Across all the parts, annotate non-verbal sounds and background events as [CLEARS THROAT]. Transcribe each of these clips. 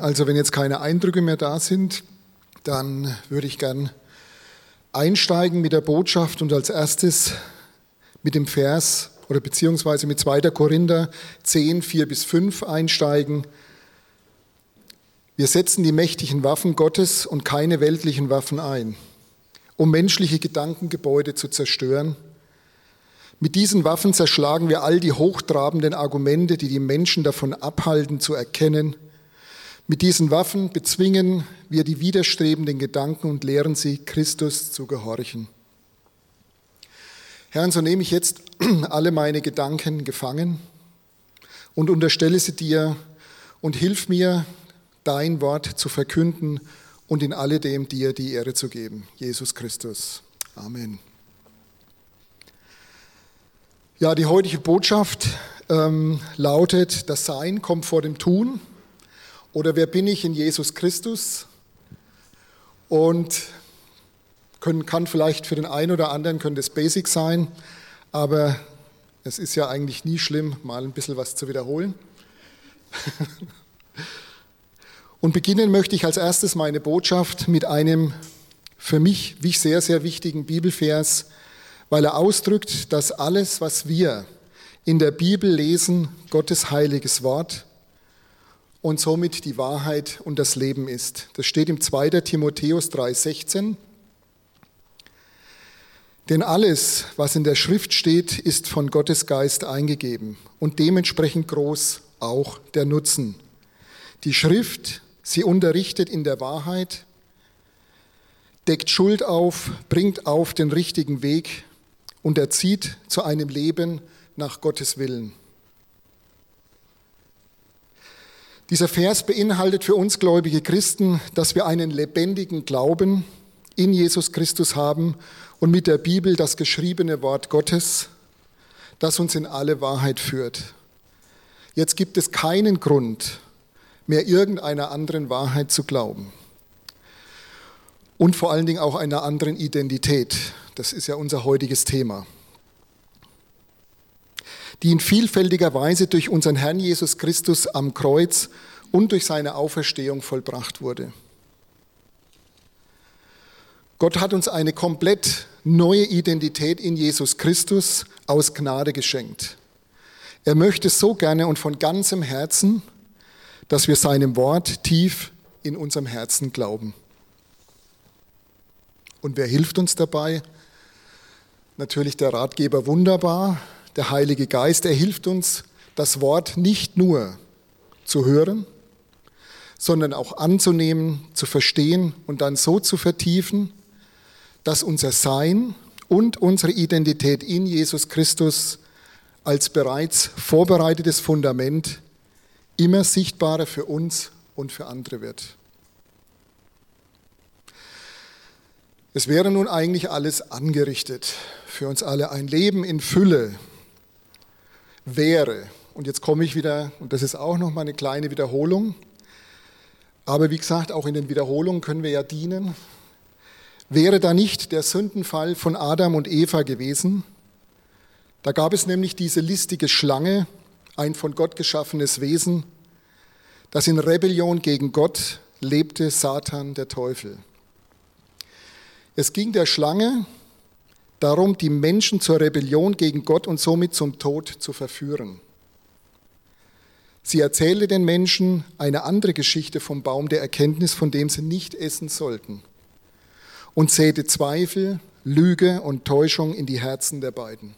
Also wenn jetzt keine Eindrücke mehr da sind, dann würde ich gern einsteigen mit der Botschaft und als erstes mit dem Vers oder beziehungsweise mit 2. Korinther 10, 4 bis 5 einsteigen. Wir setzen die mächtigen Waffen Gottes und keine weltlichen Waffen ein, um menschliche Gedankengebäude zu zerstören. Mit diesen Waffen zerschlagen wir all die hochtrabenden Argumente, die die Menschen davon abhalten zu erkennen. Mit diesen Waffen bezwingen wir die widerstrebenden Gedanken und lehren sie, Christus zu gehorchen. Herr, so nehme ich jetzt [CLEARS THROAT] alle meine Gedanken gefangen und unterstelle sie dir und hilf mir, dein Wort zu verkünden und in alledem dir die Ehre zu geben. Jesus Christus. Amen. Ja, die heutige Botschaft ähm, lautet, das Sein kommt vor dem Tun oder wer bin ich in Jesus Christus? Und können, kann vielleicht für den einen oder anderen können das Basic sein, aber es ist ja eigentlich nie schlimm, mal ein bisschen was zu wiederholen. [LAUGHS] Und beginnen möchte ich als erstes meine Botschaft mit einem für mich sehr, sehr wichtigen Bibelvers, weil er ausdrückt, dass alles, was wir in der Bibel lesen, Gottes heiliges Wort und somit die Wahrheit und das Leben ist. Das steht im 2. Timotheus 3:16. Denn alles, was in der Schrift steht, ist von Gottes Geist eingegeben und dementsprechend groß auch der Nutzen. Die Schrift, sie unterrichtet in der Wahrheit, deckt Schuld auf, bringt auf den richtigen Weg und erzieht zu einem Leben nach Gottes Willen. Dieser Vers beinhaltet für uns gläubige Christen, dass wir einen lebendigen Glauben in Jesus Christus haben und mit der Bibel das geschriebene Wort Gottes, das uns in alle Wahrheit führt. Jetzt gibt es keinen Grund, mehr irgendeiner anderen Wahrheit zu glauben. Und vor allen Dingen auch einer anderen Identität. Das ist ja unser heutiges Thema. Die in vielfältiger Weise durch unseren Herrn Jesus Christus am Kreuz und durch seine Auferstehung vollbracht wurde. Gott hat uns eine komplett neue Identität in Jesus Christus aus Gnade geschenkt. Er möchte so gerne und von ganzem Herzen, dass wir seinem Wort tief in unserem Herzen glauben. Und wer hilft uns dabei? Natürlich der Ratgeber wunderbar, der Heilige Geist. Er hilft uns, das Wort nicht nur zu hören, sondern auch anzunehmen, zu verstehen und dann so zu vertiefen, dass unser Sein und unsere Identität in Jesus Christus als bereits vorbereitetes Fundament immer sichtbarer für uns und für andere wird. Es wäre nun eigentlich alles angerichtet für uns alle. Ein Leben in Fülle wäre, und jetzt komme ich wieder, und das ist auch noch mal eine kleine Wiederholung, aber wie gesagt, auch in den Wiederholungen können wir ja dienen. Wäre da nicht der Sündenfall von Adam und Eva gewesen? Da gab es nämlich diese listige Schlange, ein von Gott geschaffenes Wesen, das in Rebellion gegen Gott lebte, Satan, der Teufel. Es ging der Schlange darum, die Menschen zur Rebellion gegen Gott und somit zum Tod zu verführen. Sie erzählte den Menschen eine andere Geschichte vom Baum der Erkenntnis, von dem sie nicht essen sollten, und säte Zweifel, Lüge und Täuschung in die Herzen der beiden.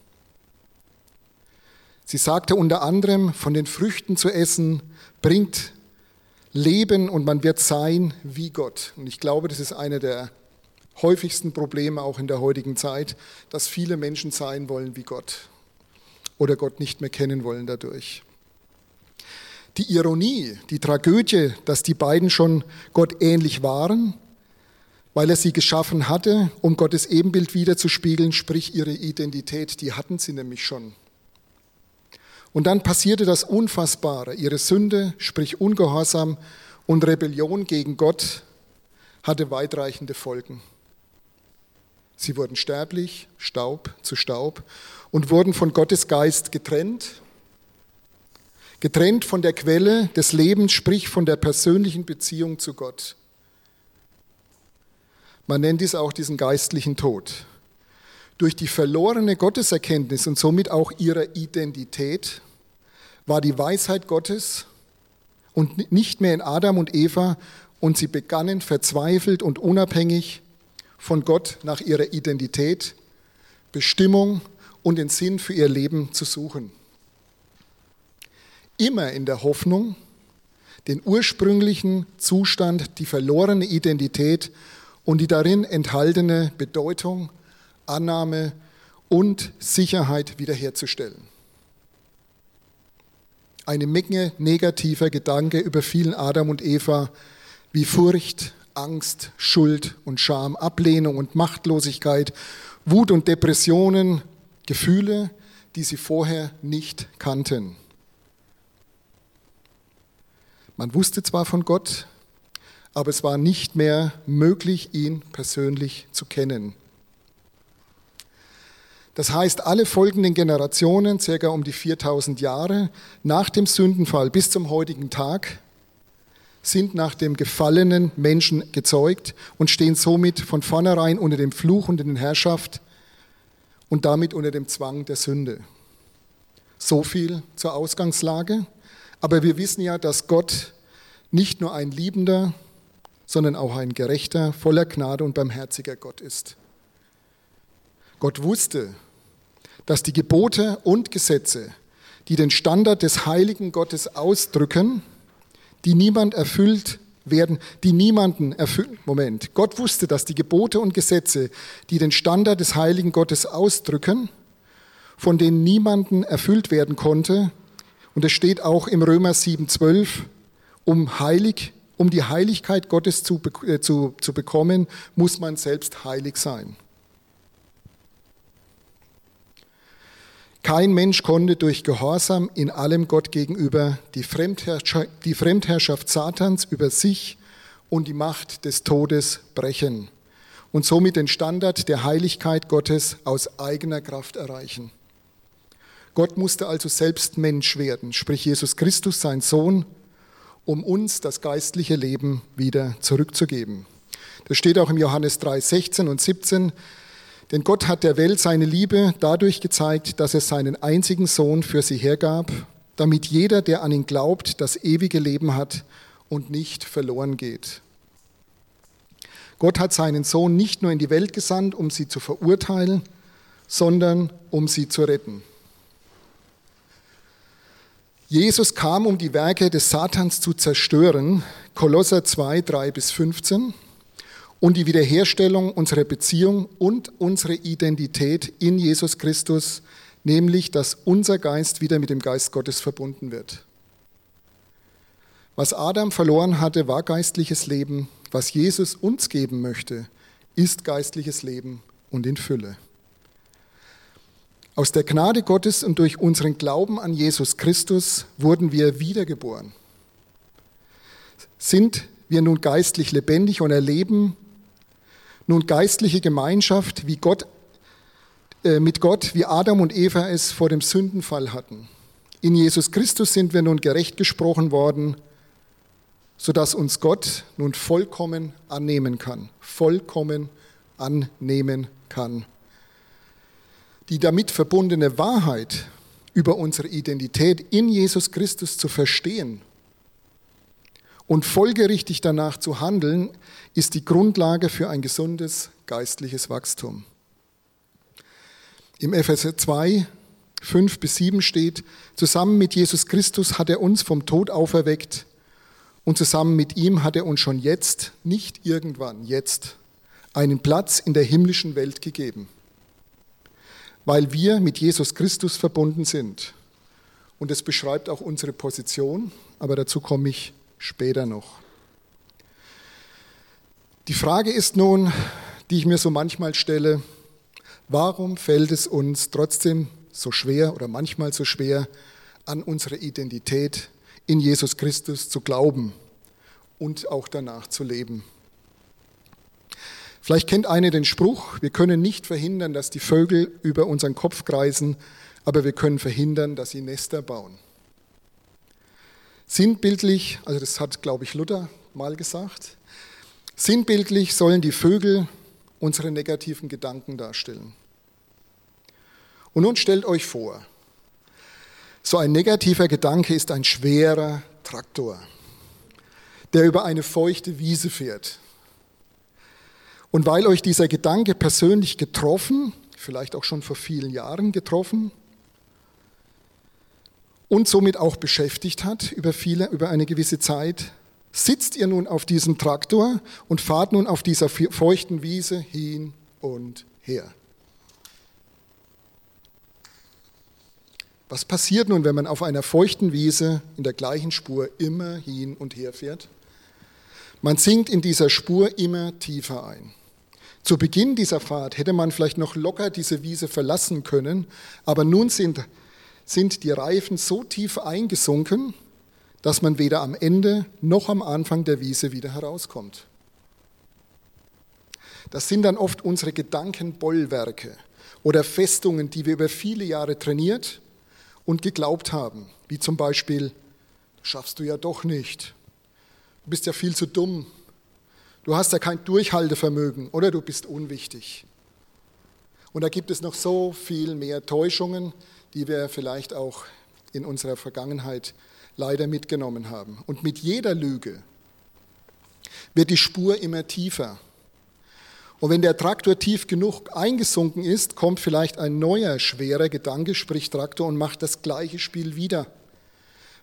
Sie sagte unter anderem, von den Früchten zu essen bringt Leben und man wird sein wie Gott. Und ich glaube, das ist eine der häufigsten Probleme auch in der heutigen Zeit, dass viele Menschen sein wollen wie Gott oder Gott nicht mehr kennen wollen dadurch. Die Ironie, die Tragödie, dass die beiden schon Gott ähnlich waren, weil er sie geschaffen hatte, um Gottes Ebenbild wiederzuspiegeln, sprich ihre Identität, die hatten sie nämlich schon. Und dann passierte das Unfassbare. Ihre Sünde, sprich Ungehorsam und Rebellion gegen Gott, hatte weitreichende Folgen. Sie wurden sterblich, Staub zu Staub und wurden von Gottes Geist getrennt, getrennt von der Quelle des Lebens, sprich von der persönlichen Beziehung zu Gott. Man nennt dies auch diesen geistlichen Tod. Durch die verlorene Gotteserkenntnis und somit auch ihrer Identität war die Weisheit Gottes und nicht mehr in Adam und Eva und sie begannen verzweifelt und unabhängig von Gott nach ihrer Identität, Bestimmung und den Sinn für ihr Leben zu suchen. Immer in der Hoffnung, den ursprünglichen Zustand, die verlorene Identität und die darin enthaltene Bedeutung, Annahme und Sicherheit wiederherzustellen. Eine Menge negativer Gedanke überfielen Adam und Eva wie Furcht, Angst, Schuld und Scham, Ablehnung und Machtlosigkeit, Wut und Depressionen, Gefühle, die sie vorher nicht kannten. Man wusste zwar von Gott, aber es war nicht mehr möglich, ihn persönlich zu kennen. Das heißt, alle folgenden Generationen, circa um die 4000 Jahre nach dem Sündenfall bis zum heutigen Tag, sind nach dem gefallenen Menschen gezeugt und stehen somit von vornherein unter dem Fluch und der Herrschaft und damit unter dem Zwang der Sünde. So viel zur Ausgangslage. Aber wir wissen ja, dass Gott nicht nur ein liebender, sondern auch ein gerechter, voller Gnade und barmherziger Gott ist. Gott wusste, dass die Gebote und Gesetze, die den Standard des heiligen Gottes ausdrücken, die niemand erfüllt werden, die niemanden erfüllen. Moment, Gott wusste, dass die Gebote und Gesetze, die den Standard des heiligen Gottes ausdrücken, von denen niemanden erfüllt werden konnte, und es steht auch im Römer 7,12, um heilig, um die Heiligkeit Gottes zu, äh, zu, zu bekommen, muss man selbst heilig sein. Kein Mensch konnte durch Gehorsam in allem Gott gegenüber die Fremdherrschaft, die Fremdherrschaft Satans über sich und die Macht des Todes brechen und somit den Standard der Heiligkeit Gottes aus eigener Kraft erreichen. Gott musste also selbst Mensch werden, sprich Jesus Christus, sein Sohn, um uns das geistliche Leben wieder zurückzugeben. Das steht auch im Johannes 3, 16 und 17. Denn Gott hat der Welt seine Liebe dadurch gezeigt, dass er seinen einzigen Sohn für sie hergab, damit jeder, der an ihn glaubt, das ewige Leben hat und nicht verloren geht. Gott hat seinen Sohn nicht nur in die Welt gesandt, um sie zu verurteilen, sondern um sie zu retten. Jesus kam, um die Werke des Satans zu zerstören, Kolosser 2, 3 bis 15 und die Wiederherstellung unserer Beziehung und unsere Identität in Jesus Christus, nämlich dass unser Geist wieder mit dem Geist Gottes verbunden wird. Was Adam verloren hatte, war geistliches Leben. Was Jesus uns geben möchte, ist geistliches Leben und in Fülle. Aus der Gnade Gottes und durch unseren Glauben an Jesus Christus wurden wir wiedergeboren. Sind wir nun geistlich lebendig und erleben nun geistliche Gemeinschaft wie Gott, äh, mit Gott, wie Adam und Eva es vor dem Sündenfall hatten. In Jesus Christus sind wir nun gerecht gesprochen worden, sodass uns Gott nun vollkommen annehmen kann. Vollkommen annehmen kann. Die damit verbundene Wahrheit über unsere Identität in Jesus Christus zu verstehen und folgerichtig danach zu handeln, ist die Grundlage für ein gesundes geistliches Wachstum. Im Epheser 2, 5 bis 7 steht, zusammen mit Jesus Christus hat er uns vom Tod auferweckt und zusammen mit ihm hat er uns schon jetzt, nicht irgendwann, jetzt, einen Platz in der himmlischen Welt gegeben, weil wir mit Jesus Christus verbunden sind. Und es beschreibt auch unsere Position, aber dazu komme ich später noch. Die Frage ist nun, die ich mir so manchmal stelle, warum fällt es uns trotzdem so schwer oder manchmal so schwer, an unsere Identität in Jesus Christus zu glauben und auch danach zu leben? Vielleicht kennt eine den Spruch, wir können nicht verhindern, dass die Vögel über unseren Kopf kreisen, aber wir können verhindern, dass sie Nester bauen. Sinnbildlich, also das hat, glaube ich, Luther mal gesagt, sinnbildlich sollen die Vögel unsere negativen Gedanken darstellen. Und nun stellt euch vor, so ein negativer Gedanke ist ein schwerer Traktor, der über eine feuchte Wiese fährt. Und weil euch dieser Gedanke persönlich getroffen, vielleicht auch schon vor vielen Jahren getroffen, und somit auch beschäftigt hat über, viele, über eine gewisse Zeit, sitzt ihr nun auf diesem Traktor und fahrt nun auf dieser feuchten Wiese hin und her. Was passiert nun, wenn man auf einer feuchten Wiese in der gleichen Spur immer hin und her fährt? Man sinkt in dieser Spur immer tiefer ein. Zu Beginn dieser Fahrt hätte man vielleicht noch locker diese Wiese verlassen können, aber nun sind sind die Reifen so tief eingesunken, dass man weder am Ende noch am Anfang der Wiese wieder herauskommt. Das sind dann oft unsere Gedankenbollwerke oder Festungen, die wir über viele Jahre trainiert und geglaubt haben, wie zum Beispiel, schaffst du ja doch nicht, du bist ja viel zu dumm, du hast ja kein Durchhaltevermögen oder du bist unwichtig. Und da gibt es noch so viel mehr Täuschungen, die wir vielleicht auch in unserer Vergangenheit leider mitgenommen haben. Und mit jeder Lüge wird die Spur immer tiefer. Und wenn der Traktor tief genug eingesunken ist, kommt vielleicht ein neuer schwerer Gedanke, sprich Traktor, und macht das gleiche Spiel wieder,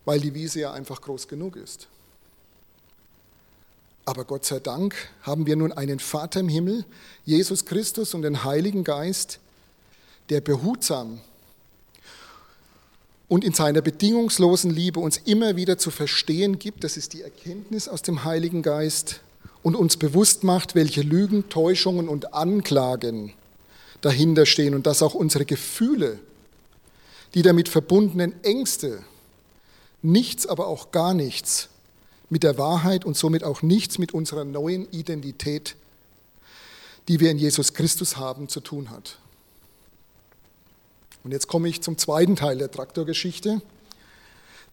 weil die Wiese ja einfach groß genug ist. Aber Gott sei Dank haben wir nun einen Vater im Himmel, Jesus Christus und den Heiligen Geist, der behutsam und in seiner bedingungslosen Liebe uns immer wieder zu verstehen gibt, das ist die Erkenntnis aus dem Heiligen Geist, und uns bewusst macht, welche Lügen, Täuschungen und Anklagen dahinter stehen und dass auch unsere Gefühle, die damit verbundenen Ängste, nichts, aber auch gar nichts mit der Wahrheit und somit auch nichts mit unserer neuen Identität, die wir in Jesus Christus haben, zu tun hat. Und jetzt komme ich zum zweiten Teil der Traktorgeschichte.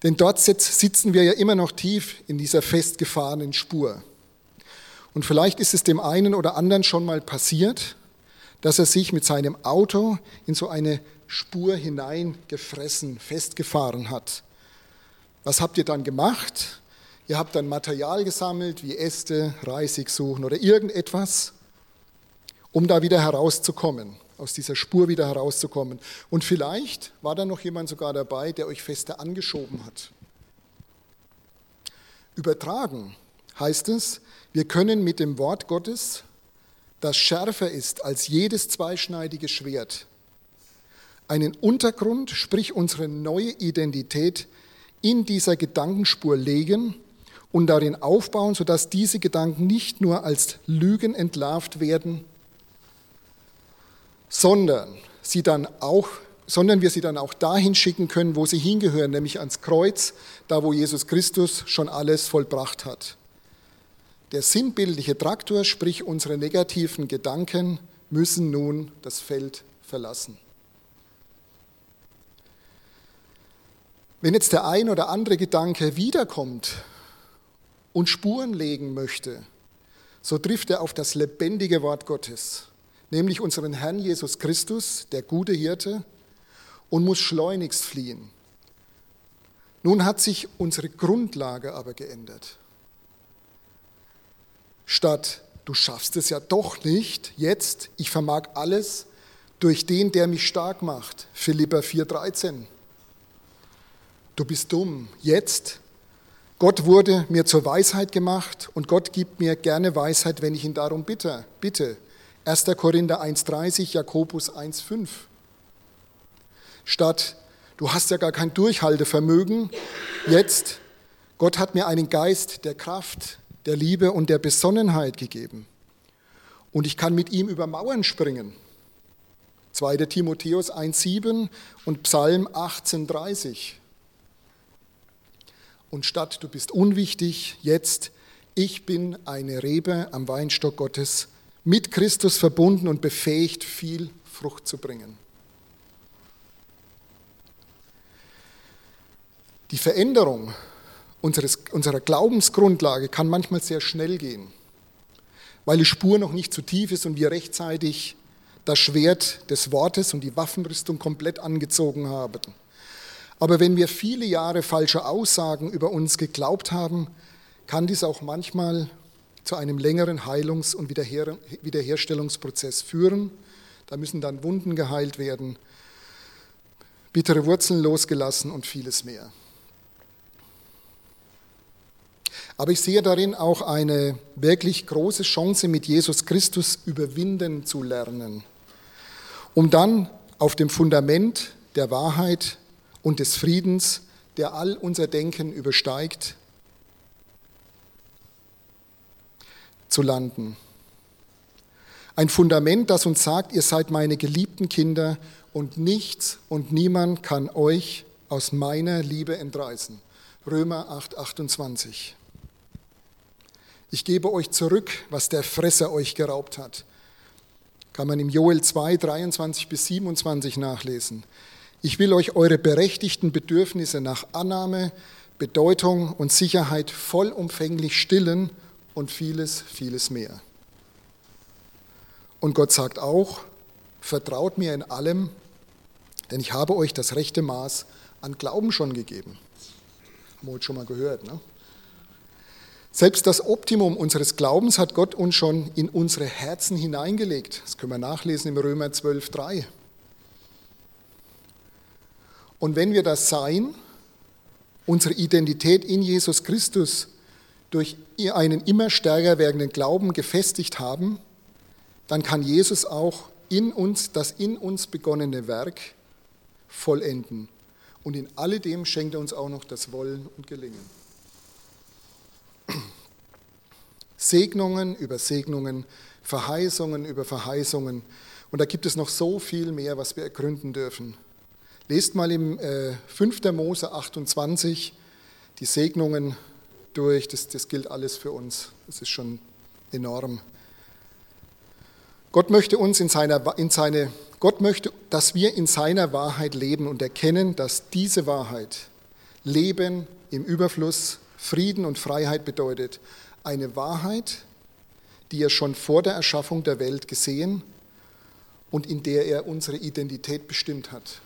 Denn dort sitzen wir ja immer noch tief in dieser festgefahrenen Spur. Und vielleicht ist es dem einen oder anderen schon mal passiert, dass er sich mit seinem Auto in so eine Spur hineingefressen, festgefahren hat. Was habt ihr dann gemacht? Ihr habt dann Material gesammelt, wie Äste, Reisigsuchen oder irgendetwas, um da wieder herauszukommen aus dieser Spur wieder herauszukommen. Und vielleicht war da noch jemand sogar dabei, der euch fester angeschoben hat. Übertragen heißt es, wir können mit dem Wort Gottes, das schärfer ist als jedes zweischneidige Schwert, einen Untergrund, sprich unsere neue Identität, in dieser Gedankenspur legen und darin aufbauen, sodass diese Gedanken nicht nur als Lügen entlarvt werden, sondern, sie dann auch, sondern wir sie dann auch dahin schicken können, wo sie hingehören, nämlich ans Kreuz, da wo Jesus Christus schon alles vollbracht hat. Der sinnbildliche Traktor, sprich unsere negativen Gedanken, müssen nun das Feld verlassen. Wenn jetzt der ein oder andere Gedanke wiederkommt und Spuren legen möchte, so trifft er auf das lebendige Wort Gottes nämlich unseren Herrn Jesus Christus, der gute Hirte, und muss schleunigst fliehen. Nun hat sich unsere Grundlage aber geändert. Statt du schaffst es ja doch nicht, jetzt, ich vermag alles durch den, der mich stark macht, Philippa 4,13. Du bist dumm, jetzt, Gott wurde mir zur Weisheit gemacht und Gott gibt mir gerne Weisheit, wenn ich ihn darum bitte. bitte. 1. Korinther 1.30, Jakobus 1.5. Statt, du hast ja gar kein Durchhaltevermögen, jetzt, Gott hat mir einen Geist der Kraft, der Liebe und der Besonnenheit gegeben. Und ich kann mit ihm über Mauern springen. 2. Timotheus 1.7 und Psalm 18.30. Und statt du bist unwichtig, jetzt, ich bin eine Rebe am Weinstock Gottes mit Christus verbunden und befähigt, viel Frucht zu bringen. Die Veränderung unseres, unserer Glaubensgrundlage kann manchmal sehr schnell gehen, weil die Spur noch nicht zu tief ist und wir rechtzeitig das Schwert des Wortes und die Waffenrüstung komplett angezogen haben. Aber wenn wir viele Jahre falsche Aussagen über uns geglaubt haben, kann dies auch manchmal zu einem längeren Heilungs- und Wiederher Wiederherstellungsprozess führen. Da müssen dann Wunden geheilt werden, bittere Wurzeln losgelassen und vieles mehr. Aber ich sehe darin auch eine wirklich große Chance, mit Jesus Christus überwinden zu lernen, um dann auf dem Fundament der Wahrheit und des Friedens, der all unser Denken übersteigt, zu landen. Ein Fundament, das uns sagt, ihr seid meine geliebten Kinder und nichts und niemand kann euch aus meiner Liebe entreißen. Römer 8, 28. Ich gebe euch zurück, was der Fresser euch geraubt hat. Kann man im Joel 2, 23 bis 27 nachlesen. Ich will euch eure berechtigten Bedürfnisse nach Annahme, Bedeutung und Sicherheit vollumfänglich stillen und vieles, vieles mehr. Und Gott sagt auch, vertraut mir in allem, denn ich habe euch das rechte Maß an Glauben schon gegeben. Haben wir heute schon mal gehört. Ne? Selbst das Optimum unseres Glaubens hat Gott uns schon in unsere Herzen hineingelegt. Das können wir nachlesen im Römer 12, 3. Und wenn wir das Sein, unsere Identität in Jesus Christus durch einen immer stärker werdenden Glauben gefestigt haben, dann kann Jesus auch in uns das in uns begonnene Werk vollenden. Und in alledem schenkt er uns auch noch das Wollen und Gelingen. Segnungen über Segnungen, Verheißungen über Verheißungen. Und da gibt es noch so viel mehr, was wir ergründen dürfen. Lest mal im äh, 5. Mose 28 die Segnungen durch. Das, das gilt alles für uns. Das ist schon enorm. Gott möchte uns in seiner, in seine, Gott möchte, dass wir in seiner Wahrheit leben und erkennen, dass diese Wahrheit Leben im Überfluss, Frieden und Freiheit bedeutet. Eine Wahrheit, die er schon vor der Erschaffung der Welt gesehen und in der er unsere Identität bestimmt hat.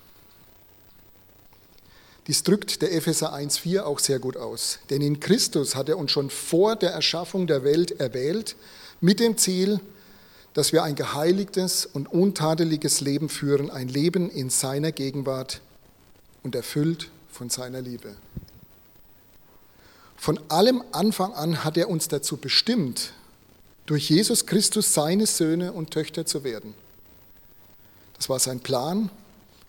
Dies drückt der Epheser 1.4 auch sehr gut aus. Denn in Christus hat er uns schon vor der Erschaffung der Welt erwählt, mit dem Ziel, dass wir ein geheiligtes und untadeliges Leben führen, ein Leben in seiner Gegenwart und erfüllt von seiner Liebe. Von allem Anfang an hat er uns dazu bestimmt, durch Jesus Christus seine Söhne und Töchter zu werden. Das war sein Plan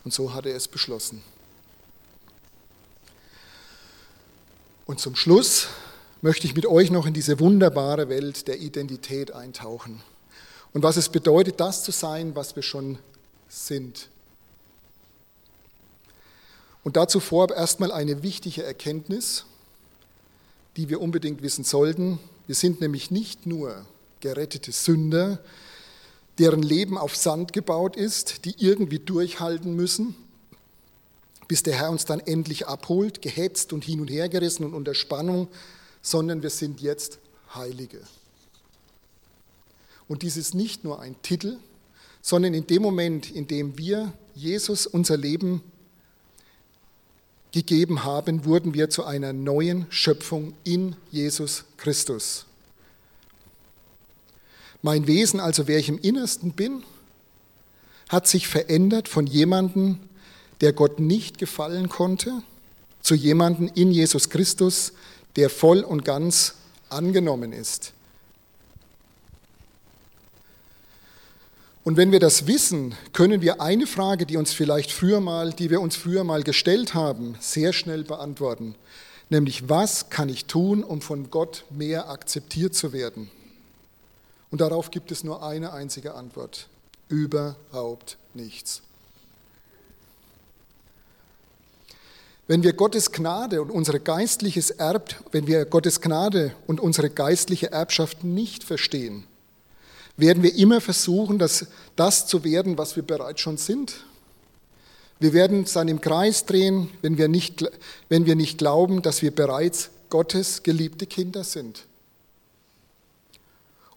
und so hat er es beschlossen. Und zum Schluss möchte ich mit euch noch in diese wunderbare Welt der Identität eintauchen und was es bedeutet, das zu sein, was wir schon sind. Und dazu vorab erstmal eine wichtige Erkenntnis, die wir unbedingt wissen sollten. Wir sind nämlich nicht nur gerettete Sünder, deren Leben auf Sand gebaut ist, die irgendwie durchhalten müssen, bis der Herr uns dann endlich abholt, gehetzt und hin und her gerissen und unter Spannung, sondern wir sind jetzt Heilige. Und dies ist nicht nur ein Titel, sondern in dem Moment, in dem wir Jesus unser Leben gegeben haben, wurden wir zu einer neuen Schöpfung in Jesus Christus. Mein Wesen, also wer ich im Innersten bin, hat sich verändert von jemandem, der Gott nicht gefallen konnte, zu jemandem in Jesus Christus, der voll und ganz angenommen ist. Und wenn wir das wissen, können wir eine Frage, die uns vielleicht früher mal, die wir uns früher mal gestellt haben, sehr schnell beantworten. Nämlich, was kann ich tun, um von Gott mehr akzeptiert zu werden? Und darauf gibt es nur eine einzige Antwort. Überhaupt nichts. Wenn wir Gottes Gnade und unsere geistliches Erb, wenn wir Gottes Gnade und unsere geistliche Erbschaft nicht verstehen, werden wir immer versuchen, das, das zu werden, was wir bereits schon sind. Wir werden dann im Kreis drehen, wenn wir, nicht, wenn wir nicht glauben, dass wir bereits Gottes geliebte Kinder sind.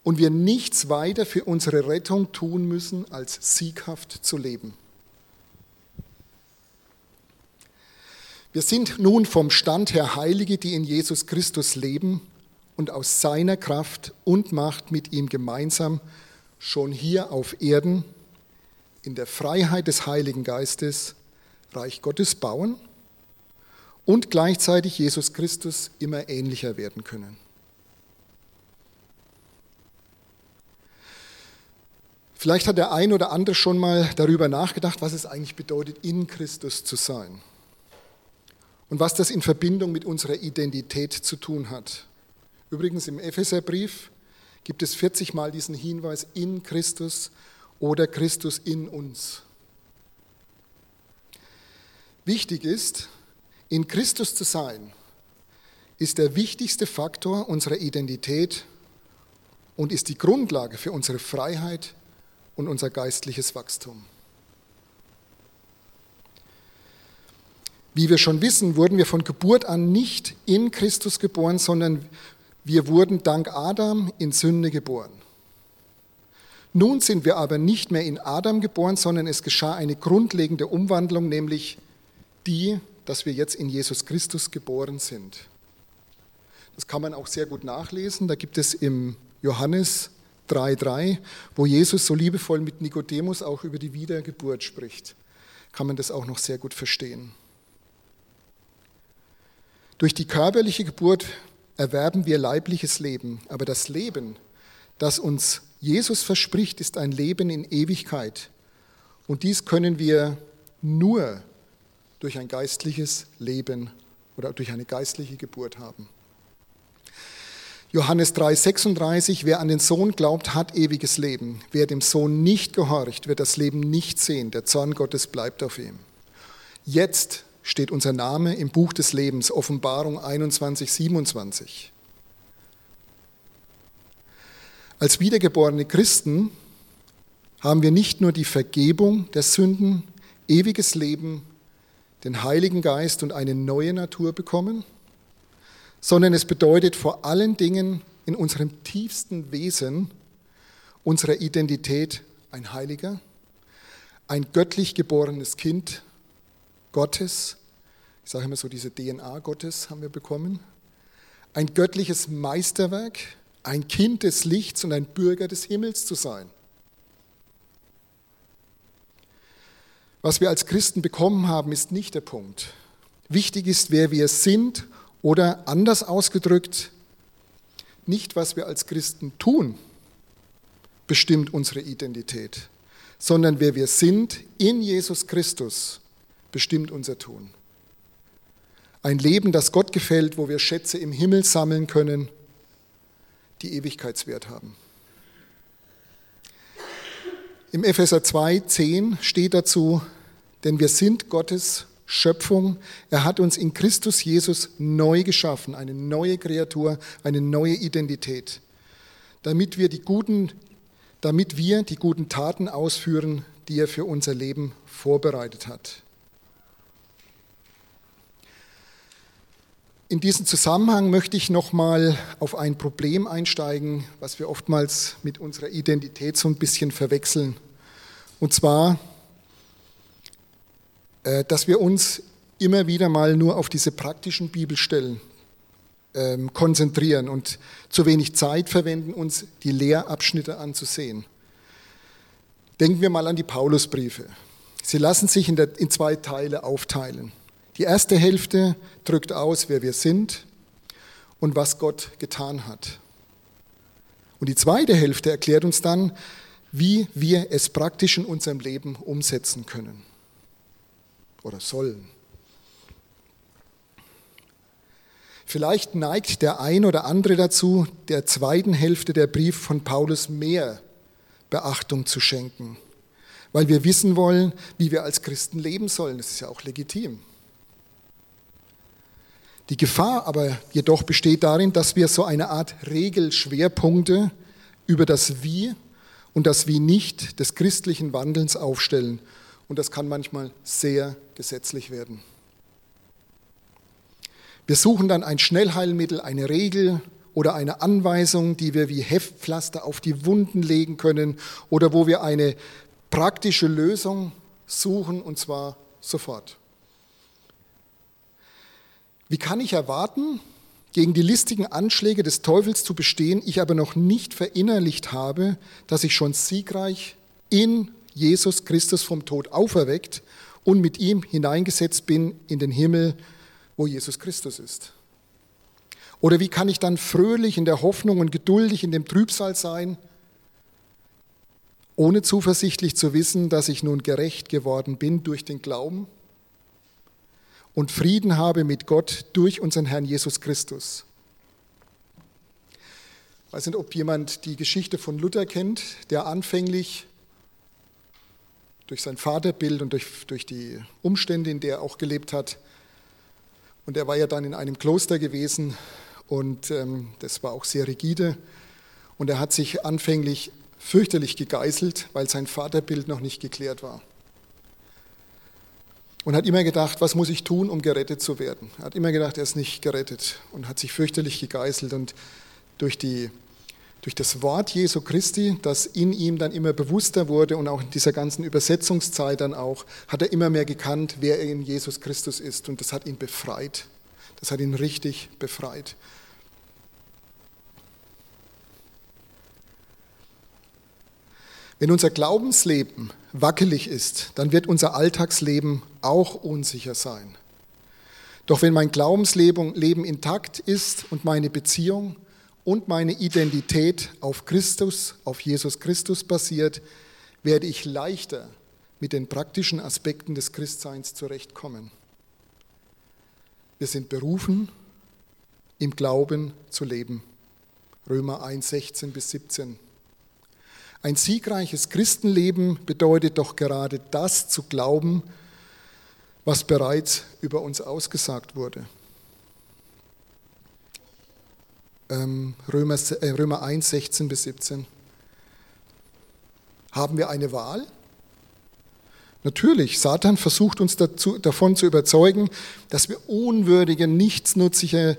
Und wir nichts weiter für unsere Rettung tun müssen, als sieghaft zu leben. Wir sind nun vom Stand her Heilige, die in Jesus Christus leben und aus seiner Kraft und Macht mit ihm gemeinsam schon hier auf Erden in der Freiheit des Heiligen Geistes Reich Gottes bauen und gleichzeitig Jesus Christus immer ähnlicher werden können. Vielleicht hat der ein oder andere schon mal darüber nachgedacht, was es eigentlich bedeutet, in Christus zu sein und was das in Verbindung mit unserer Identität zu tun hat. Übrigens im Epheserbrief gibt es 40 Mal diesen Hinweis in Christus oder Christus in uns. Wichtig ist, in Christus zu sein, ist der wichtigste Faktor unserer Identität und ist die Grundlage für unsere Freiheit und unser geistliches Wachstum. Wie wir schon wissen, wurden wir von Geburt an nicht in Christus geboren, sondern wir wurden dank Adam in Sünde geboren. Nun sind wir aber nicht mehr in Adam geboren, sondern es geschah eine grundlegende Umwandlung, nämlich die, dass wir jetzt in Jesus Christus geboren sind. Das kann man auch sehr gut nachlesen. Da gibt es im Johannes 3,3, wo Jesus so liebevoll mit Nikodemus auch über die Wiedergeburt spricht. Kann man das auch noch sehr gut verstehen. Durch die körperliche Geburt erwerben wir leibliches Leben, aber das Leben, das uns Jesus verspricht, ist ein Leben in Ewigkeit. Und dies können wir nur durch ein geistliches Leben oder durch eine geistliche Geburt haben. Johannes 3:36, wer an den Sohn glaubt, hat ewiges Leben. Wer dem Sohn nicht gehorcht, wird das Leben nicht sehen. Der Zorn Gottes bleibt auf ihm. Jetzt steht unser Name im Buch des Lebens, Offenbarung 21:27. Als wiedergeborene Christen haben wir nicht nur die Vergebung der Sünden, ewiges Leben, den Heiligen Geist und eine neue Natur bekommen, sondern es bedeutet vor allen Dingen in unserem tiefsten Wesen, unserer Identität ein Heiliger, ein göttlich geborenes Kind Gottes, ich sage immer so, diese DNA Gottes haben wir bekommen, ein göttliches Meisterwerk, ein Kind des Lichts und ein Bürger des Himmels zu sein. Was wir als Christen bekommen haben, ist nicht der Punkt. Wichtig ist, wer wir sind oder anders ausgedrückt, nicht was wir als Christen tun, bestimmt unsere Identität, sondern wer wir sind in Jesus Christus bestimmt unser Tun. Ein Leben, das Gott gefällt, wo wir Schätze im Himmel sammeln können die Ewigkeitswert haben. Im Epheser 2, 10 steht dazu, denn wir sind Gottes Schöpfung. Er hat uns in Christus Jesus neu geschaffen, eine neue Kreatur, eine neue Identität, damit wir die guten, damit wir die guten Taten ausführen, die er für unser Leben vorbereitet hat. In diesem Zusammenhang möchte ich nochmal auf ein Problem einsteigen, was wir oftmals mit unserer Identität so ein bisschen verwechseln. Und zwar, äh, dass wir uns immer wieder mal nur auf diese praktischen Bibelstellen ähm, konzentrieren und zu wenig Zeit verwenden, uns die Lehrabschnitte anzusehen. Denken wir mal an die Paulusbriefe. Sie lassen sich in, zwei Teile aufteilen. Die erste Hälfte drückt aus, wer wir sind und was Gott getan hat. Und die zweite Hälfte erklärt uns dann, wie wir es praktisch in unserem Leben umsetzen können oder sollen. Vielleicht neigt der ein oder andere dazu, der zweiten Hälfte der Brief von Paulus mehr Beachtung zu schenken, weil wir wissen wollen, wie wir als Christen leben sollen. Das ist ja auch legitim. Die Gefahr aber jedoch besteht darin, dass wir so eine Art Regelschwerpunkte über das Wie und das Wie nicht des christlichen Wandelns aufstellen. Und das kann manchmal sehr gesetzlich werden. Wir suchen dann ein Schnellheilmittel, eine Regel oder eine Anweisung, die wir wie Heftpflaster auf die Wunden legen können oder wo wir eine praktische Lösung suchen und zwar sofort. Wie kann ich erwarten, gegen die listigen Anschläge des Teufels zu bestehen, ich aber noch nicht verinnerlicht habe, dass ich schon siegreich in Jesus Christus vom Tod auferweckt und mit ihm hineingesetzt bin in den Himmel, wo Jesus Christus ist? Oder wie kann ich dann fröhlich in der Hoffnung und geduldig in dem Trübsal sein, ohne zuversichtlich zu wissen, dass ich nun gerecht geworden bin durch den Glauben und Frieden habe mit Gott durch unseren Herrn Jesus Christus? Ich weiß nicht, ob jemand die Geschichte von Luther kennt, der anfänglich durch sein Vaterbild und durch, durch die Umstände, in der er auch gelebt hat, und er war ja dann in einem Kloster gewesen und ähm, das war auch sehr rigide. Und er hat sich anfänglich fürchterlich gegeißelt, weil sein Vaterbild noch nicht geklärt war. Und hat immer gedacht, was muss ich tun, um gerettet zu werden? Er hat immer gedacht, er ist nicht gerettet und hat sich fürchterlich gegeißelt. Und durch, die, durch das Wort Jesu Christi, das in ihm dann immer bewusster wurde und auch in dieser ganzen Übersetzungszeit dann auch, hat er immer mehr gekannt, wer er in Jesus Christus ist. Und das hat ihn befreit. Das hat ihn richtig befreit. Wenn unser Glaubensleben wackelig ist, dann wird unser Alltagsleben auch unsicher sein. Doch wenn mein Glaubensleben intakt ist und meine Beziehung und meine Identität auf Christus, auf Jesus Christus basiert, werde ich leichter mit den praktischen Aspekten des Christseins zurechtkommen. Wir sind berufen, im Glauben zu leben. Römer 1, 16 bis 17. Ein siegreiches Christenleben bedeutet doch gerade das zu glauben, was bereits über uns ausgesagt wurde. Ähm, Römer, äh, Römer 1, 16 bis 17. Haben wir eine Wahl? Natürlich, Satan versucht uns dazu, davon zu überzeugen, dass wir unwürdige, nichtsnutzige,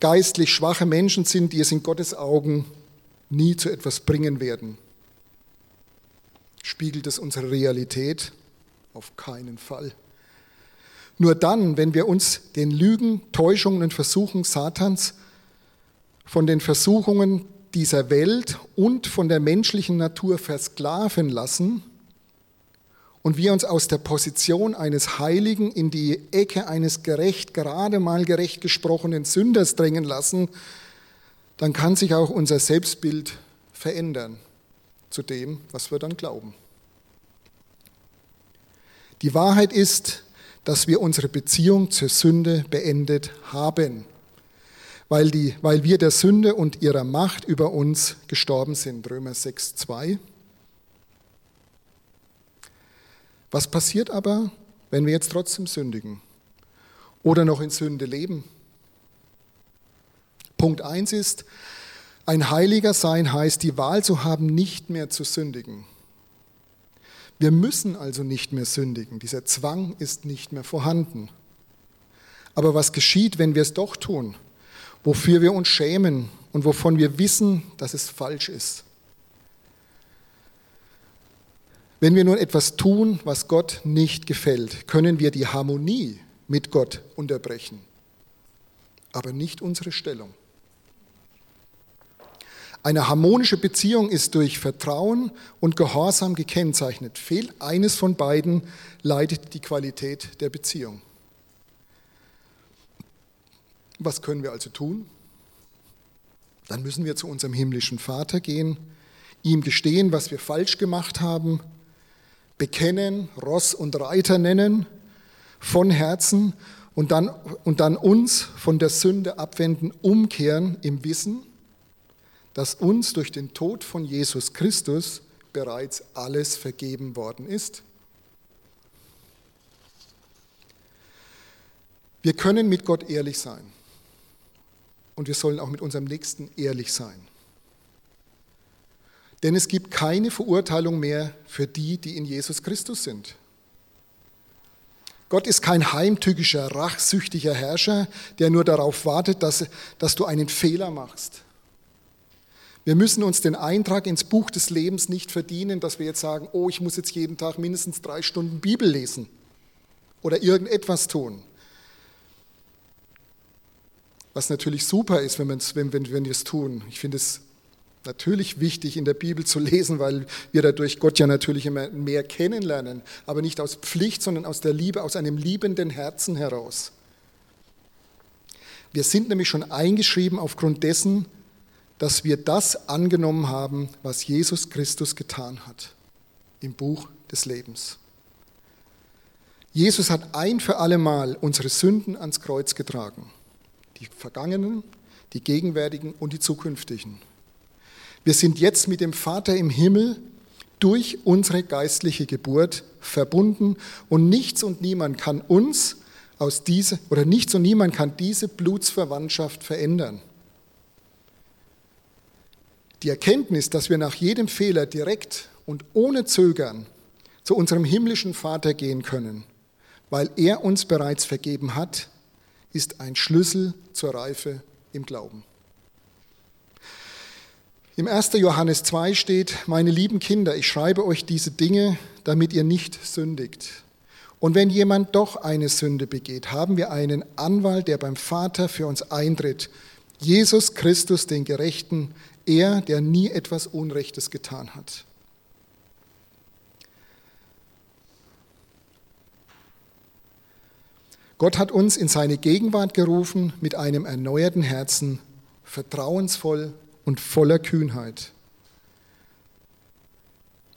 geistlich schwache Menschen sind, die es in Gottes Augen nie zu etwas bringen werden. Spiegelt es unsere Realität? Auf keinen Fall. Nur dann, wenn wir uns den Lügen, Täuschungen und Versuchen Satans von den Versuchungen dieser Welt und von der menschlichen Natur versklaven lassen und wir uns aus der Position eines Heiligen in die Ecke eines gerecht, gerade mal gerecht gesprochenen Sünders drängen lassen, dann kann sich auch unser Selbstbild verändern zu dem, was wir dann glauben. Die Wahrheit ist, dass wir unsere Beziehung zur Sünde beendet haben, weil, die, weil wir der Sünde und ihrer Macht über uns gestorben sind. Römer 6, 2. Was passiert aber, wenn wir jetzt trotzdem sündigen oder noch in Sünde leben? Punkt 1 ist, ein Heiliger sein heißt, die Wahl zu haben, nicht mehr zu sündigen. Wir müssen also nicht mehr sündigen. Dieser Zwang ist nicht mehr vorhanden. Aber was geschieht, wenn wir es doch tun, wofür wir uns schämen und wovon wir wissen, dass es falsch ist? Wenn wir nun etwas tun, was Gott nicht gefällt, können wir die Harmonie mit Gott unterbrechen, aber nicht unsere Stellung. Eine harmonische Beziehung ist durch Vertrauen und Gehorsam gekennzeichnet. Fehlt eines von beiden, leidet die Qualität der Beziehung. Was können wir also tun? Dann müssen wir zu unserem himmlischen Vater gehen, ihm gestehen, was wir falsch gemacht haben, bekennen, Ross und Reiter nennen, von Herzen und dann, und dann uns von der Sünde abwenden, umkehren im Wissen, dass uns durch den Tod von Jesus Christus bereits alles vergeben worden ist. Wir können mit Gott ehrlich sein und wir sollen auch mit unserem Nächsten ehrlich sein. Denn es gibt keine Verurteilung mehr für die, die in Jesus Christus sind. Gott ist kein heimtückischer, rachsüchtiger Herrscher, der nur darauf wartet, dass, dass du einen Fehler machst. Wir müssen uns den Eintrag ins Buch des Lebens nicht verdienen, dass wir jetzt sagen, oh, ich muss jetzt jeden Tag mindestens drei Stunden Bibel lesen oder irgendetwas tun. Was natürlich super ist, wenn, wenn, wenn, wenn wir es tun. Ich finde es natürlich wichtig, in der Bibel zu lesen, weil wir dadurch Gott ja natürlich immer mehr kennenlernen, aber nicht aus Pflicht, sondern aus der Liebe, aus einem liebenden Herzen heraus. Wir sind nämlich schon eingeschrieben aufgrund dessen, dass wir das angenommen haben, was Jesus Christus getan hat im Buch des Lebens. Jesus hat ein für alle Mal unsere Sünden ans Kreuz getragen, die vergangenen, die gegenwärtigen und die zukünftigen. Wir sind jetzt mit dem Vater im Himmel durch unsere geistliche Geburt verbunden und nichts und niemand kann uns aus diese oder nichts und niemand kann diese Blutsverwandtschaft verändern. Die Erkenntnis, dass wir nach jedem Fehler direkt und ohne Zögern zu unserem himmlischen Vater gehen können, weil er uns bereits vergeben hat, ist ein Schlüssel zur Reife im Glauben. Im 1. Johannes 2 steht, meine lieben Kinder, ich schreibe euch diese Dinge, damit ihr nicht sündigt. Und wenn jemand doch eine Sünde begeht, haben wir einen Anwalt, der beim Vater für uns eintritt, Jesus Christus, den Gerechten, er, der nie etwas Unrechtes getan hat. Gott hat uns in seine Gegenwart gerufen mit einem erneuerten Herzen, vertrauensvoll und voller Kühnheit.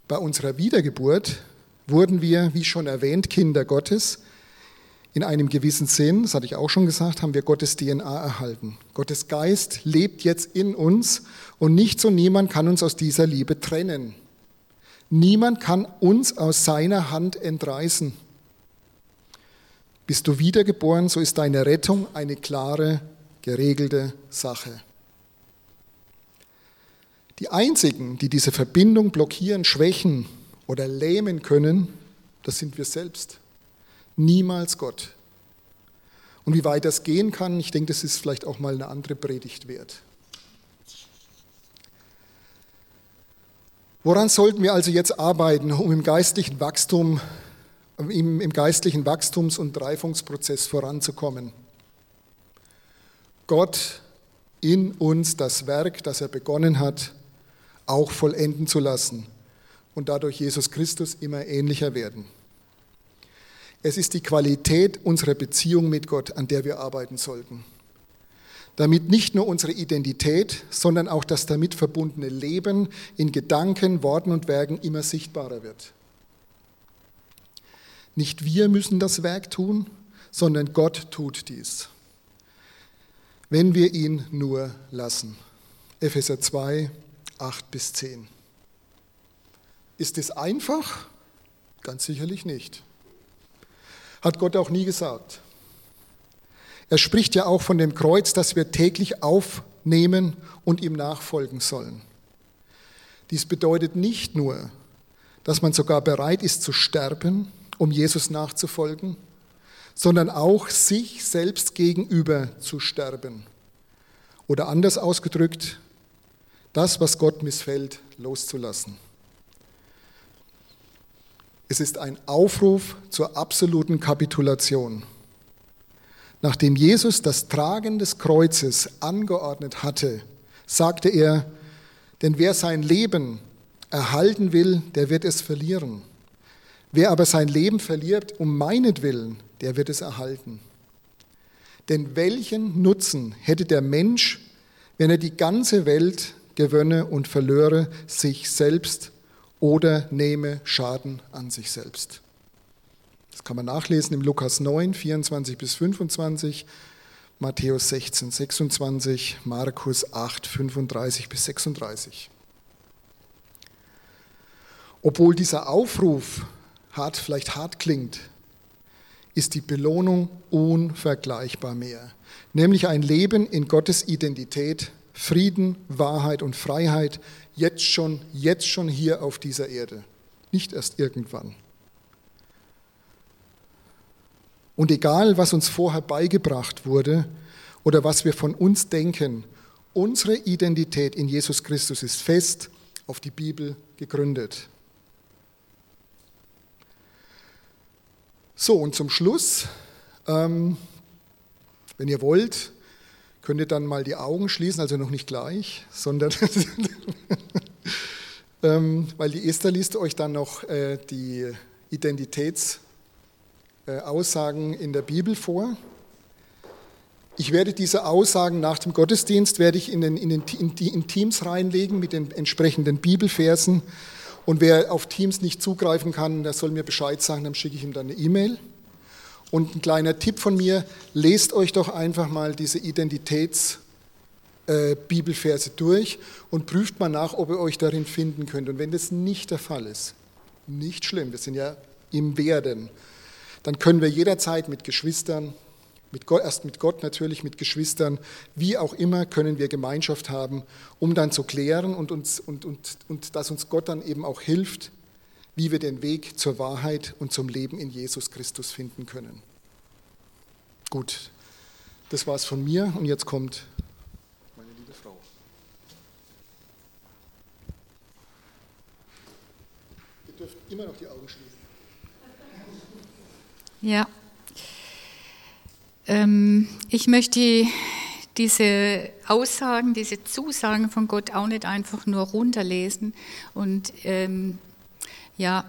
Bei unserer Wiedergeburt wurden wir, wie schon erwähnt, Kinder Gottes. In einem gewissen Sinn, das hatte ich auch schon gesagt, haben wir Gottes DNA erhalten. Gottes Geist lebt jetzt in uns und nichts und niemand kann uns aus dieser Liebe trennen. Niemand kann uns aus seiner Hand entreißen. Bist du wiedergeboren, so ist deine Rettung eine klare, geregelte Sache. Die einzigen, die diese Verbindung blockieren, schwächen oder lähmen können, das sind wir selbst. Niemals Gott. Und wie weit das gehen kann, ich denke, das ist vielleicht auch mal eine andere Predigt wert. Woran sollten wir also jetzt arbeiten, um im geistlichen Wachstum, im, im geistlichen Wachstums- und Reifungsprozess voranzukommen? Gott in uns das Werk, das er begonnen hat, auch vollenden zu lassen und dadurch Jesus Christus immer ähnlicher werden. Es ist die Qualität unserer Beziehung mit Gott, an der wir arbeiten sollten. Damit nicht nur unsere Identität, sondern auch das damit verbundene Leben in Gedanken, Worten und Werken immer sichtbarer wird. Nicht wir müssen das Werk tun, sondern Gott tut dies, wenn wir ihn nur lassen. Epheser 2, 8 bis 10. Ist es einfach? Ganz sicherlich nicht. Hat Gott auch nie gesagt. Er spricht ja auch von dem Kreuz, das wir täglich aufnehmen und ihm nachfolgen sollen. Dies bedeutet nicht nur, dass man sogar bereit ist zu sterben, um Jesus nachzufolgen, sondern auch sich selbst gegenüber zu sterben. Oder anders ausgedrückt, das, was Gott missfällt, loszulassen. Es ist ein Aufruf zur absoluten Kapitulation. Nachdem Jesus das Tragen des Kreuzes angeordnet hatte, sagte er, denn wer sein Leben erhalten will, der wird es verlieren. Wer aber sein Leben verliert um meinetwillen, der wird es erhalten. Denn welchen Nutzen hätte der Mensch, wenn er die ganze Welt gewönne und verlöre sich selbst oder nehme Schaden an sich selbst. Das kann man nachlesen im Lukas 9, 24 bis 25, Matthäus 16, 26, Markus 8, 35 bis 36. Obwohl dieser Aufruf hart, vielleicht hart klingt, ist die Belohnung unvergleichbar mehr, nämlich ein Leben in Gottes Identität Frieden, Wahrheit und Freiheit jetzt schon, jetzt schon hier auf dieser Erde, nicht erst irgendwann. Und egal, was uns vorher beigebracht wurde oder was wir von uns denken, unsere Identität in Jesus Christus ist fest auf die Bibel gegründet. So, und zum Schluss, ähm, wenn ihr wollt, könnt ihr dann mal die Augen schließen, also noch nicht gleich, sondern [LAUGHS] ähm, weil die Esther liest euch dann noch äh, die Identitätsaussagen äh, in der Bibel vor. Ich werde diese Aussagen nach dem Gottesdienst werde ich in, den, in, den, in die in Teams reinlegen mit den entsprechenden Bibelversen. Und wer auf Teams nicht zugreifen kann, der soll mir Bescheid sagen, dann schicke ich ihm dann eine E-Mail. Und ein kleiner Tipp von mir, lest euch doch einfach mal diese Identitätsbibelverse äh, durch und prüft mal nach, ob ihr euch darin finden könnt. Und wenn das nicht der Fall ist, nicht schlimm, wir sind ja im Werden, dann können wir jederzeit mit Geschwistern, mit Gott, erst mit Gott natürlich, mit Geschwistern, wie auch immer können wir Gemeinschaft haben, um dann zu klären und, uns, und, und, und dass uns Gott dann eben auch hilft, wie wir den Weg zur Wahrheit und zum Leben in Jesus Christus finden können. Gut, das war's von mir und jetzt kommt meine liebe Frau. Ihr dürft immer noch die Augen schließen. Ja. Ähm, ich möchte diese Aussagen, diese Zusagen von Gott auch nicht einfach nur runterlesen und ähm, ja,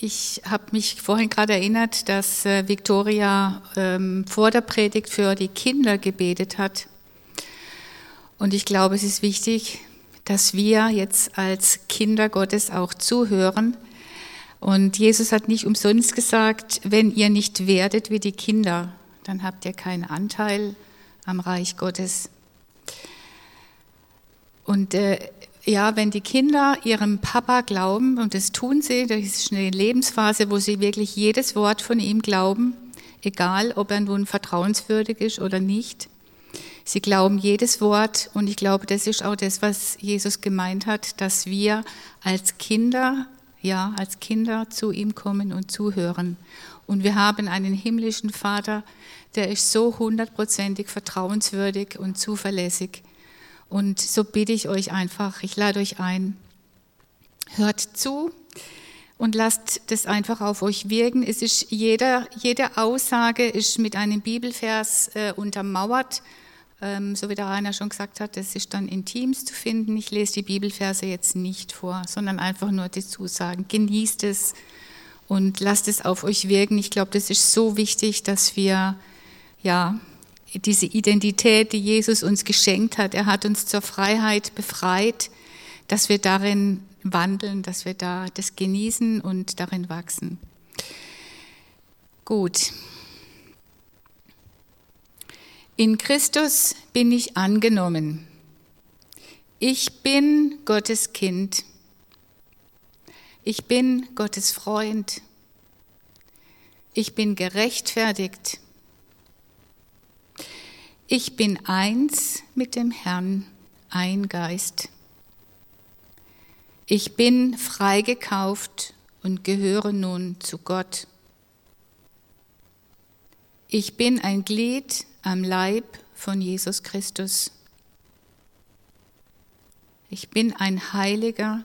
ich habe mich vorhin gerade erinnert, dass äh, Victoria ähm, vor der Predigt für die Kinder gebetet hat. Und ich glaube, es ist wichtig, dass wir jetzt als Kinder Gottes auch zuhören. Und Jesus hat nicht umsonst gesagt, wenn ihr nicht werdet wie die Kinder, dann habt ihr keinen Anteil am Reich Gottes. Und äh, ja, wenn die Kinder ihrem Papa glauben, und das tun sie, das ist eine Lebensphase, wo sie wirklich jedes Wort von ihm glauben, egal ob er nun vertrauenswürdig ist oder nicht. Sie glauben jedes Wort und ich glaube, das ist auch das, was Jesus gemeint hat, dass wir als Kinder, ja, als Kinder zu ihm kommen und zuhören. Und wir haben einen himmlischen Vater, der ist so hundertprozentig vertrauenswürdig und zuverlässig und so bitte ich euch einfach, ich lade euch ein, hört zu und lasst das einfach auf euch wirken. Es ist jeder, jede Aussage ist mit einem Bibelvers äh, untermauert. Ähm, so wie der Rainer schon gesagt hat, das ist dann in Teams zu finden. Ich lese die Bibelverse jetzt nicht vor, sondern einfach nur die Zusagen. Genießt es und lasst es auf euch wirken. Ich glaube, das ist so wichtig, dass wir ja diese Identität, die Jesus uns geschenkt hat. Er hat uns zur Freiheit befreit, dass wir darin wandeln, dass wir da das genießen und darin wachsen. Gut. In Christus bin ich angenommen. Ich bin Gottes Kind. Ich bin Gottes Freund. Ich bin gerechtfertigt. Ich bin eins mit dem Herrn, ein Geist. Ich bin freigekauft und gehöre nun zu Gott. Ich bin ein Glied am Leib von Jesus Christus. Ich bin ein Heiliger.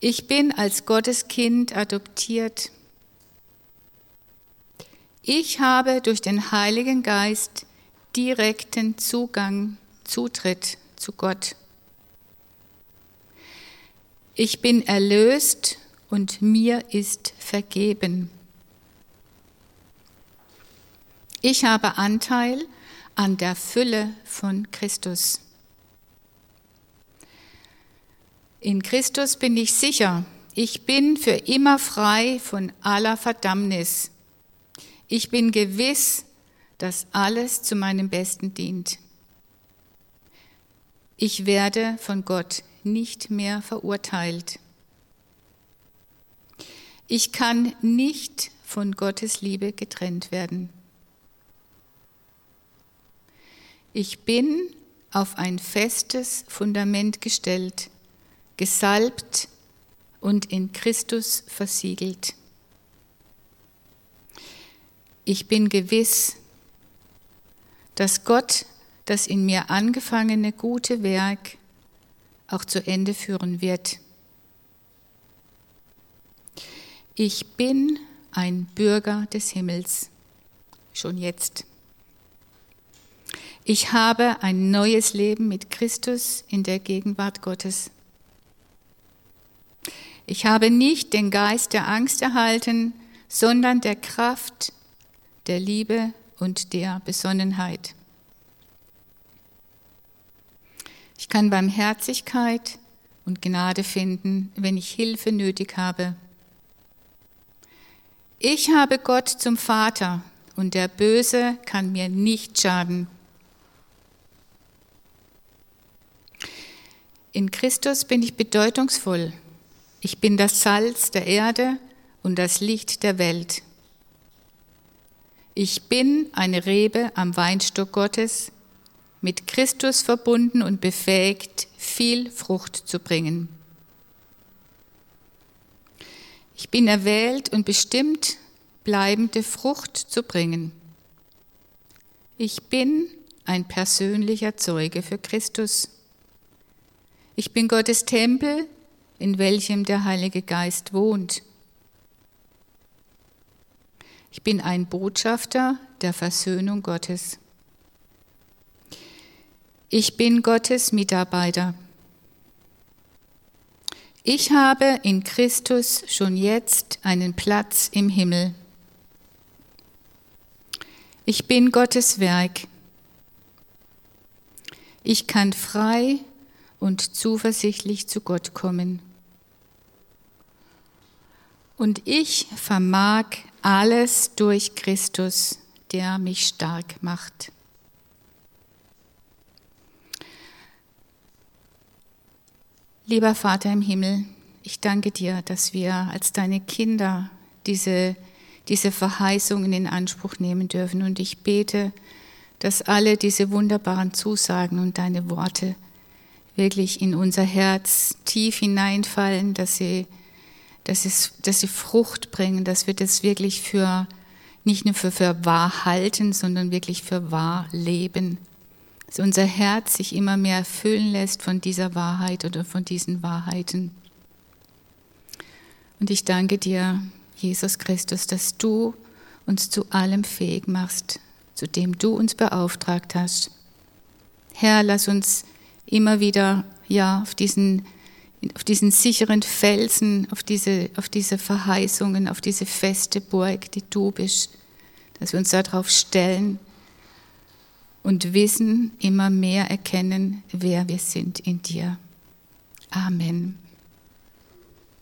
Ich bin als Gottes Kind adoptiert. Ich habe durch den Heiligen Geist direkten Zugang, Zutritt zu Gott. Ich bin erlöst und mir ist vergeben. Ich habe Anteil an der Fülle von Christus. In Christus bin ich sicher, ich bin für immer frei von aller Verdammnis ich bin gewiss, dass alles zu meinem Besten dient. Ich werde von Gott nicht mehr verurteilt. Ich kann nicht von Gottes Liebe getrennt werden. Ich bin auf ein festes Fundament gestellt, gesalbt und in Christus versiegelt. Ich bin gewiss, dass Gott das in mir angefangene gute Werk auch zu Ende führen wird. Ich bin ein Bürger des Himmels, schon jetzt. Ich habe ein neues Leben mit Christus in der Gegenwart Gottes. Ich habe nicht den Geist der Angst erhalten, sondern der Kraft, der Liebe und der Besonnenheit. Ich kann Barmherzigkeit und Gnade finden, wenn ich Hilfe nötig habe. Ich habe Gott zum Vater und der Böse kann mir nicht schaden. In Christus bin ich bedeutungsvoll. Ich bin das Salz der Erde und das Licht der Welt. Ich bin eine Rebe am Weinstock Gottes mit Christus verbunden und befähigt, viel Frucht zu bringen. Ich bin erwählt und bestimmt, bleibende Frucht zu bringen. Ich bin ein persönlicher Zeuge für Christus. Ich bin Gottes Tempel, in welchem der Heilige Geist wohnt. Ich bin ein Botschafter der Versöhnung Gottes. Ich bin Gottes Mitarbeiter. Ich habe in Christus schon jetzt einen Platz im Himmel. Ich bin Gottes Werk. Ich kann frei und zuversichtlich zu Gott kommen. Und ich vermag alles durch Christus, der mich stark macht. Lieber Vater im Himmel, ich danke dir, dass wir als deine Kinder diese, diese Verheißungen in Anspruch nehmen dürfen. Und ich bete, dass alle diese wunderbaren Zusagen und deine Worte wirklich in unser Herz tief hineinfallen, dass sie, dass, es, dass sie Frucht bringen, dass wir das wirklich für, nicht nur für, für wahr halten, sondern wirklich für wahr leben dass unser Herz sich immer mehr erfüllen lässt von dieser Wahrheit oder von diesen Wahrheiten. Und ich danke dir, Jesus Christus, dass du uns zu allem fähig machst, zu dem du uns beauftragt hast. Herr, lass uns immer wieder ja auf diesen auf diesen sicheren Felsen, auf diese, auf diese Verheißungen, auf diese feste Burg, die du bist, dass wir uns darauf stellen und wissen, immer mehr erkennen, wer wir sind in dir. Amen.